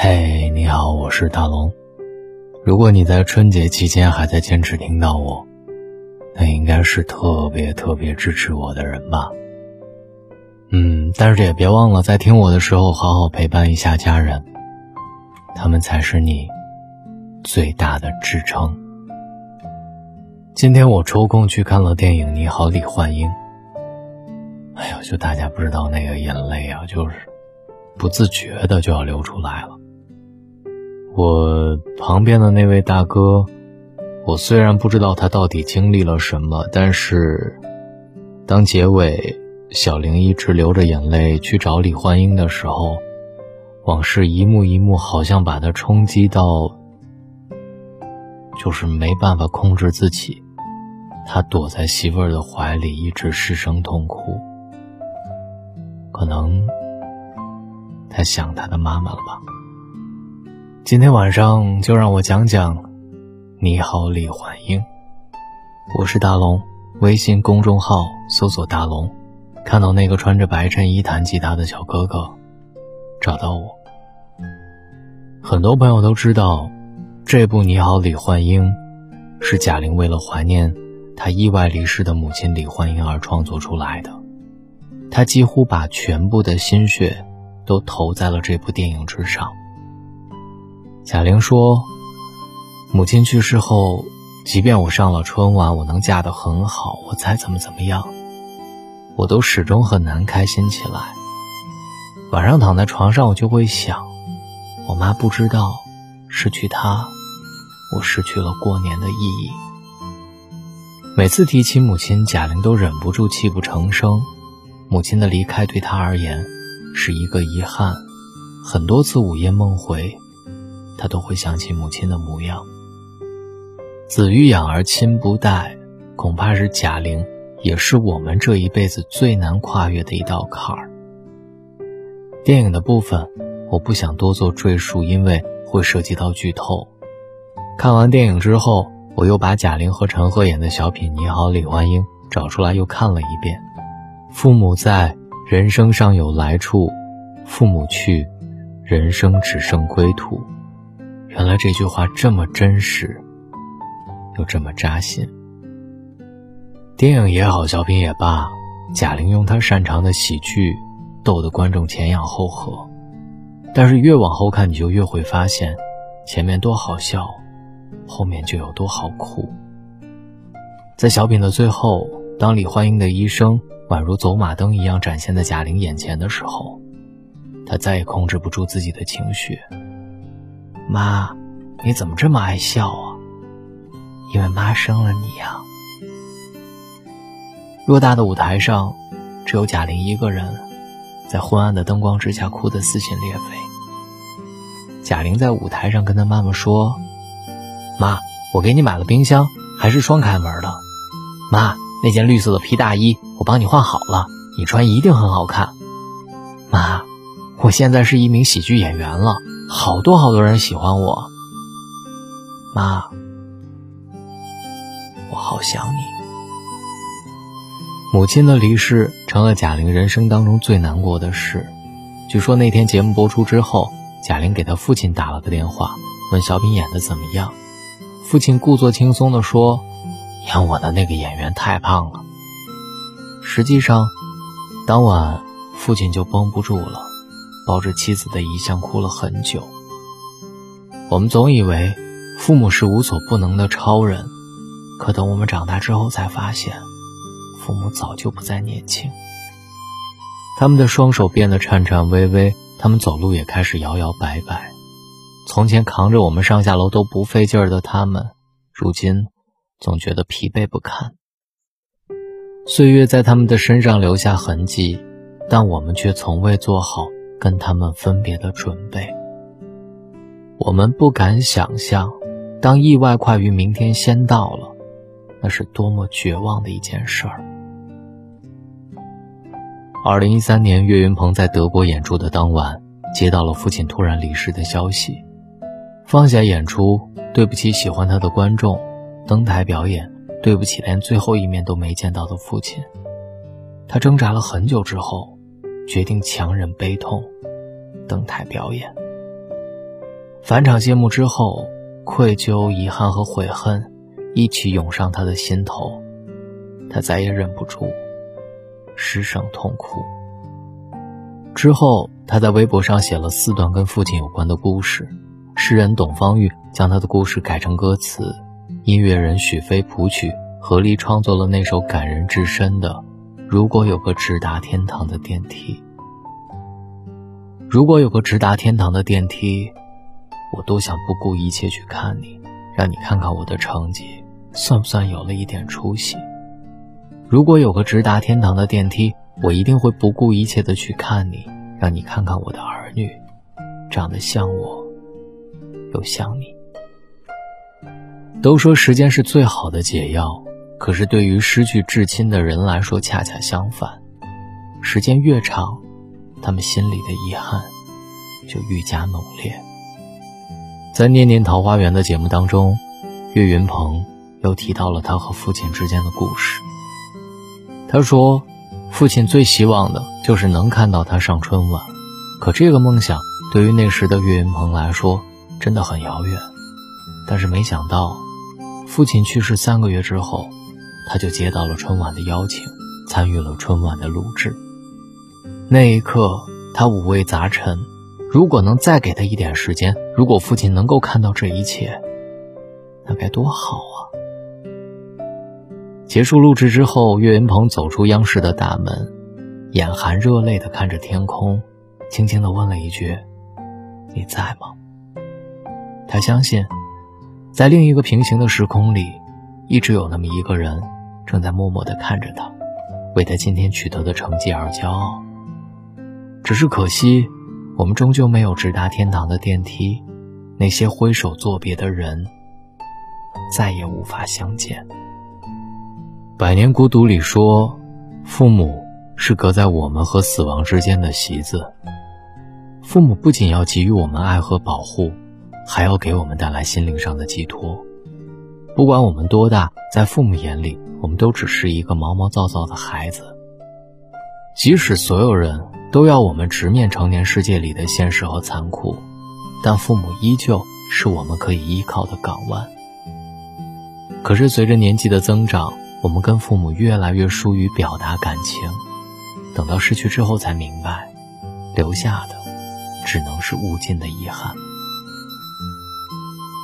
嘿，你好，我是大龙。如果你在春节期间还在坚持听到我，那应该是特别特别支持我的人吧。嗯，但是也别忘了在听我的时候好好陪伴一下家人，他们才是你最大的支撑。今天我抽空去看了电影《你好，李焕英》。哎呦，就大家不知道那个眼泪啊，就是不自觉的就要流出来了。我旁边的那位大哥，我虽然不知道他到底经历了什么，但是当结尾小玲一直流着眼泪去找李焕英的时候，往事一幕一幕，好像把他冲击到，就是没办法控制自己。他躲在媳妇儿的怀里，一直失声痛哭。可能他想他的妈妈了吧。今天晚上就让我讲讲《你好，李焕英》。我是大龙，微信公众号搜索“大龙”，看到那个穿着白衬衣弹吉他的小哥哥，找到我。很多朋友都知道，这部《你好，李焕英》是贾玲为了怀念她意外离世的母亲李焕英而创作出来的。她几乎把全部的心血都投在了这部电影之上。贾玲说：“母亲去世后，即便我上了春晚，我能嫁得很好，我再怎么怎么样，我都始终很难开心起来。晚上躺在床上，我就会想，我妈不知道，失去她，我失去了过年的意义。每次提起母亲，贾玲都忍不住泣不成声。母亲的离开对她而言，是一个遗憾。很多次午夜梦回。”他都会想起母亲的模样。子欲养而亲不待，恐怕是贾玲，也是我们这一辈子最难跨越的一道坎儿。电影的部分我不想多做赘述，因为会涉及到剧透。看完电影之后，我又把贾玲和陈赫演的小品《你好，李焕英》找出来又看了一遍。父母在，人生尚有来处；父母去，人生只剩归途。原来这句话这么真实，又这么扎心。电影也好，小品也罢，贾玲用她擅长的喜剧，逗得观众前仰后合。但是越往后看，你就越会发现，前面多好笑，后面就有多好哭。在小品的最后，当李焕英的一生宛如走马灯一样展现在贾玲眼前的时候，她再也控制不住自己的情绪。妈，你怎么这么爱笑啊？因为妈生了你呀。偌大的舞台上，只有贾玲一个人，在昏暗的灯光之下哭得撕心裂肺。贾玲在舞台上跟她妈妈说：“妈，我给你买了冰箱，还是双开门的。妈，那件绿色的皮大衣我帮你换好了，你穿一定很好看。妈，我现在是一名喜剧演员了。”好多好多人喜欢我，妈，我好想你。母亲的离世成了贾玲人生当中最难过的事。据说那天节目播出之后，贾玲给她父亲打了个电话，问小品演的怎么样。父亲故作轻松地说：“演我的那个演员太胖了。”实际上，当晚父亲就绷不住了。抱着妻子的遗像哭了很久。我们总以为父母是无所不能的超人，可等我们长大之后，才发现父母早就不再年轻。他们的双手变得颤颤巍巍，他们走路也开始摇摇摆摆。从前扛着我们上下楼都不费劲儿的他们，如今总觉得疲惫不堪。岁月在他们的身上留下痕迹，但我们却从未做好。跟他们分别的准备，我们不敢想象，当意外快于明天先到了，那是多么绝望的一件事儿。二零一三年，岳云鹏在德国演出的当晚，接到了父亲突然离世的消息，放下演出，对不起喜欢他的观众，登台表演，对不起连最后一面都没见到的父亲。他挣扎了很久之后。决定强忍悲痛，登台表演。返场谢幕之后，愧疚、遗憾和悔恨一起涌上他的心头，他再也忍不住，失声痛哭。之后，他在微博上写了四段跟父亲有关的故事。诗人董方玉将他的故事改成歌词，音乐人许飞谱曲，合力创作了那首感人至深的《如果有个直达天堂的电梯》。如果有个直达天堂的电梯，我都想不顾一切去看你，让你看看我的成绩算不算有了一点出息。如果有个直达天堂的电梯。我一定会不顾一切的去看你，让你看看我的儿女，长得像我，又像你。都说时间是最好的解药，可是对于失去至亲的人来说，恰恰相反。时间越长，他们心里的遗憾就愈加浓烈。在《念念桃花源》的节目当中，岳云鹏又提到了他和父亲之间的故事。他说。父亲最希望的就是能看到他上春晚，可这个梦想对于那时的岳云鹏来说真的很遥远。但是没想到，父亲去世三个月之后，他就接到了春晚的邀请，参与了春晚的录制。那一刻，他五味杂陈。如果能再给他一点时间，如果父亲能够看到这一切，那该多好啊！结束录制之后，岳云鹏走出央视的大门，眼含热泪地看着天空，轻轻地问了一句：“你在吗？”他相信，在另一个平行的时空里，一直有那么一个人，正在默默地看着他，为他今天取得的成绩而骄傲。只是可惜，我们终究没有直达天堂的电梯，那些挥手作别的人，再也无法相见。《百年孤独》里说，父母是隔在我们和死亡之间的席子。父母不仅要给予我们爱和保护，还要给我们带来心灵上的寄托。不管我们多大，在父母眼里，我们都只是一个毛毛躁躁的孩子。即使所有人都要我们直面成年世界里的现实和残酷，但父母依旧是我们可以依靠的港湾。可是随着年纪的增长，我们跟父母越来越疏于表达感情，等到失去之后才明白，留下的只能是无尽的遗憾。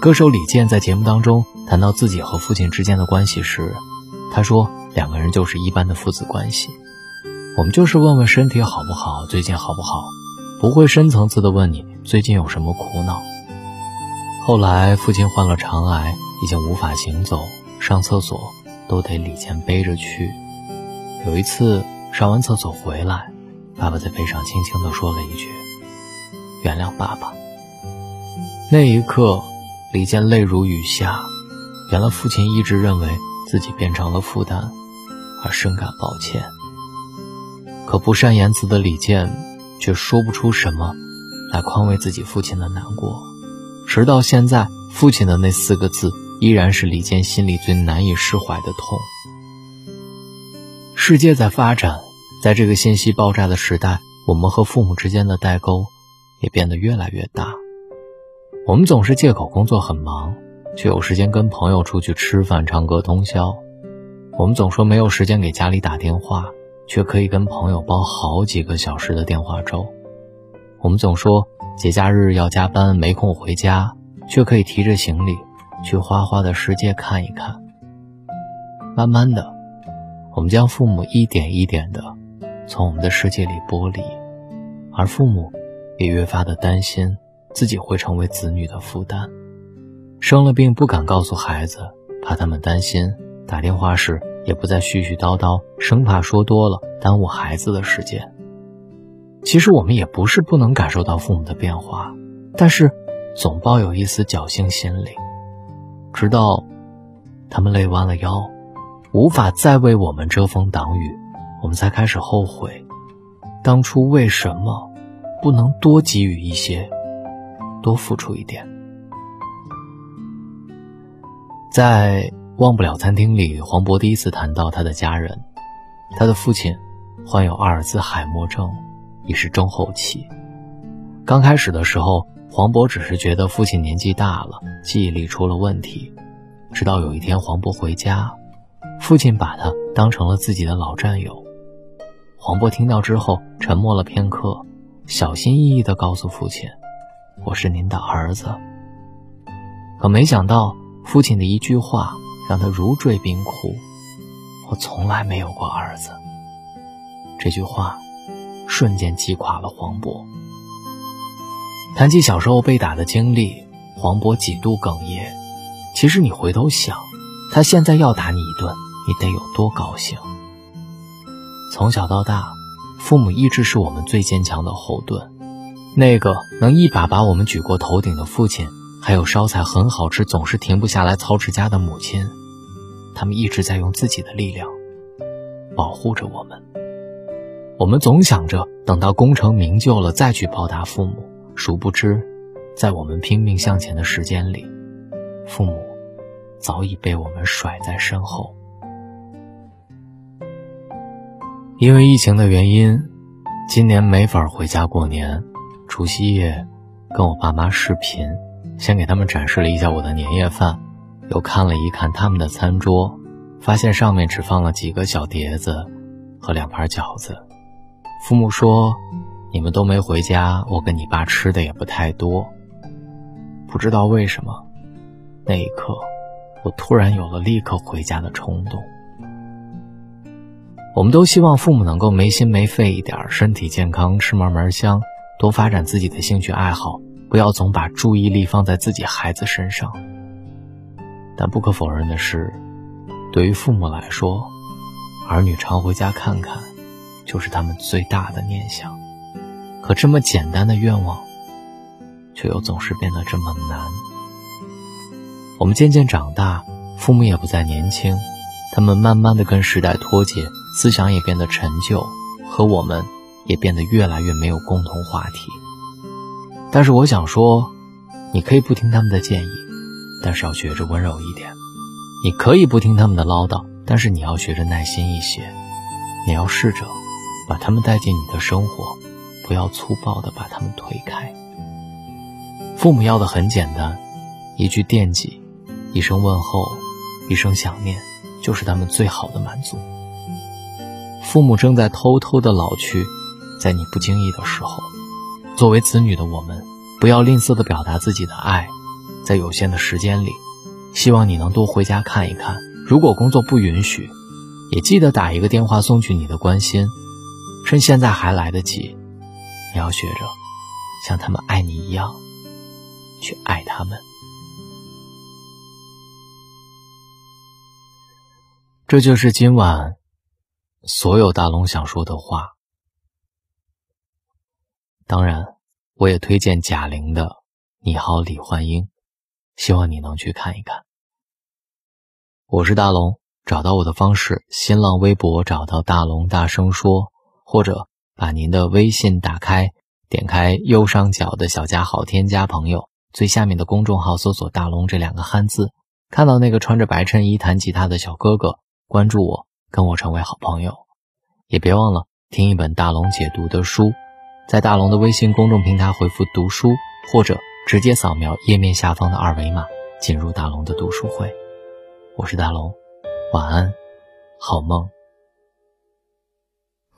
歌手李健在节目当中谈到自己和父亲之间的关系时，他说：“两个人就是一般的父子关系，我们就是问问身体好不好，最近好不好，不会深层次的问你最近有什么苦恼。”后来父亲患了肠癌，已经无法行走，上厕所。都得李健背着去。有一次上完厕所回来，爸爸在背上轻轻地说了一句：“原谅爸爸。”那一刻，李健泪如雨下。原来父亲一直认为自己变成了负担，而深感抱歉。可不善言辞的李健却说不出什么来宽慰自己父亲的难过。直到现在，父亲的那四个字。依然是李健心里最难以释怀的痛。世界在发展，在这个信息爆炸的时代，我们和父母之间的代沟也变得越来越大。我们总是借口工作很忙，却有时间跟朋友出去吃饭、唱歌通宵；我们总说没有时间给家里打电话，却可以跟朋友煲好几个小时的电话粥；我们总说节假日要加班，没空回家，却可以提着行李。去花花的世界看一看。慢慢的，我们将父母一点一点的从我们的世界里剥离，而父母也越发的担心自己会成为子女的负担。生了病不敢告诉孩子，怕他们担心；打电话时也不再絮絮叨叨，生怕说多了耽误孩子的时间。其实我们也不是不能感受到父母的变化，但是总抱有一丝侥幸心理。直到他们累弯了腰，无法再为我们遮风挡雨，我们才开始后悔，当初为什么不能多给予一些，多付出一点。在《忘不了餐厅》里，黄渤第一次谈到他的家人，他的父亲患有阿尔兹海默症，已是中后期。刚开始的时候。黄渤只是觉得父亲年纪大了，记忆力出了问题。直到有一天，黄渤回家，父亲把他当成了自己的老战友。黄渤听到之后，沉默了片刻，小心翼翼地告诉父亲：“我是您的儿子。”可没想到，父亲的一句话让他如坠冰窟：“我从来没有过儿子。”这句话瞬间击垮了黄渤。谈起小时候被打的经历，黄渤几度哽咽。其实你回头想，他现在要打你一顿，你得有多高兴？从小到大，父母一直是我们最坚强的后盾。那个能一把把我们举过头顶的父亲，还有烧菜很好吃、总是停不下来操持家的母亲，他们一直在用自己的力量保护着我们。我们总想着等到功成名就了再去报答父母。殊不知，在我们拼命向前的时间里，父母早已被我们甩在身后。因为疫情的原因，今年没法回家过年。除夕夜，跟我爸妈视频，先给他们展示了一下我的年夜饭，又看了一看他们的餐桌，发现上面只放了几个小碟子和两盘饺子。父母说。你们都没回家，我跟你爸吃的也不太多。不知道为什么，那一刻，我突然有了立刻回家的冲动。我们都希望父母能够没心没肺一点，身体健康，吃嘛嘛香，多发展自己的兴趣爱好，不要总把注意力放在自己孩子身上。但不可否认的是，对于父母来说，儿女常回家看看，就是他们最大的念想。可这么简单的愿望，却又总是变得这么难。我们渐渐长大，父母也不再年轻，他们慢慢的跟时代脱节，思想也变得陈旧，和我们也变得越来越没有共同话题。但是我想说，你可以不听他们的建议，但是要学着温柔一点；你可以不听他们的唠叨，但是你要学着耐心一些。你要试着把他们带进你的生活。不要粗暴地把他们推开。父母要的很简单，一句惦记，一声问候，一声想念，就是他们最好的满足。父母正在偷偷的老去，在你不经意的时候，作为子女的我们，不要吝啬地表达自己的爱，在有限的时间里，希望你能多回家看一看。如果工作不允许，也记得打一个电话送去你的关心，趁现在还来得及。你要学着像他们爱你一样去爱他们。这就是今晚所有大龙想说的话。当然，我也推荐贾玲的《你好，李焕英》，希望你能去看一看。我是大龙，找到我的方式：新浪微博找到大龙，大声说，或者。把您的微信打开，点开右上角的小加号，添加朋友，最下面的公众号搜索“大龙”这两个汉字，看到那个穿着白衬衣弹吉他的小哥哥，关注我，跟我成为好朋友。也别忘了听一本大龙解读的书，在大龙的微信公众平台回复“读书”，或者直接扫描页面下方的二维码进入大龙的读书会。我是大龙，晚安，好梦。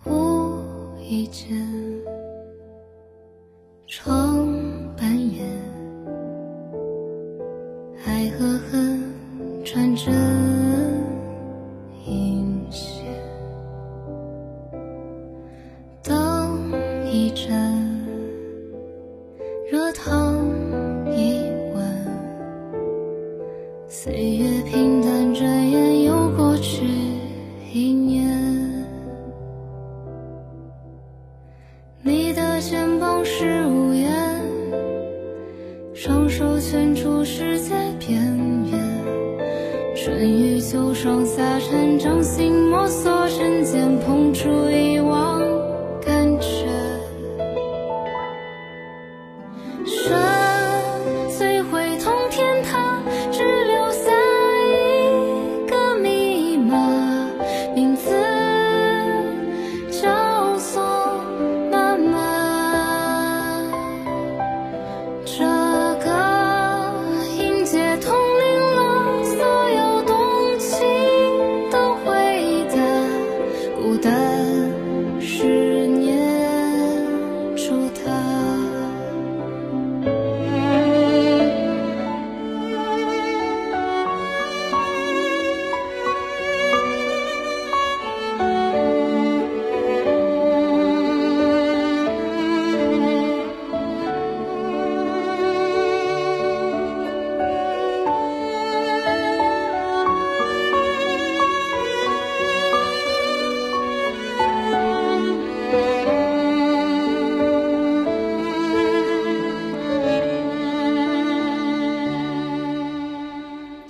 无意间窗半掩，爱和恨穿着这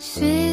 是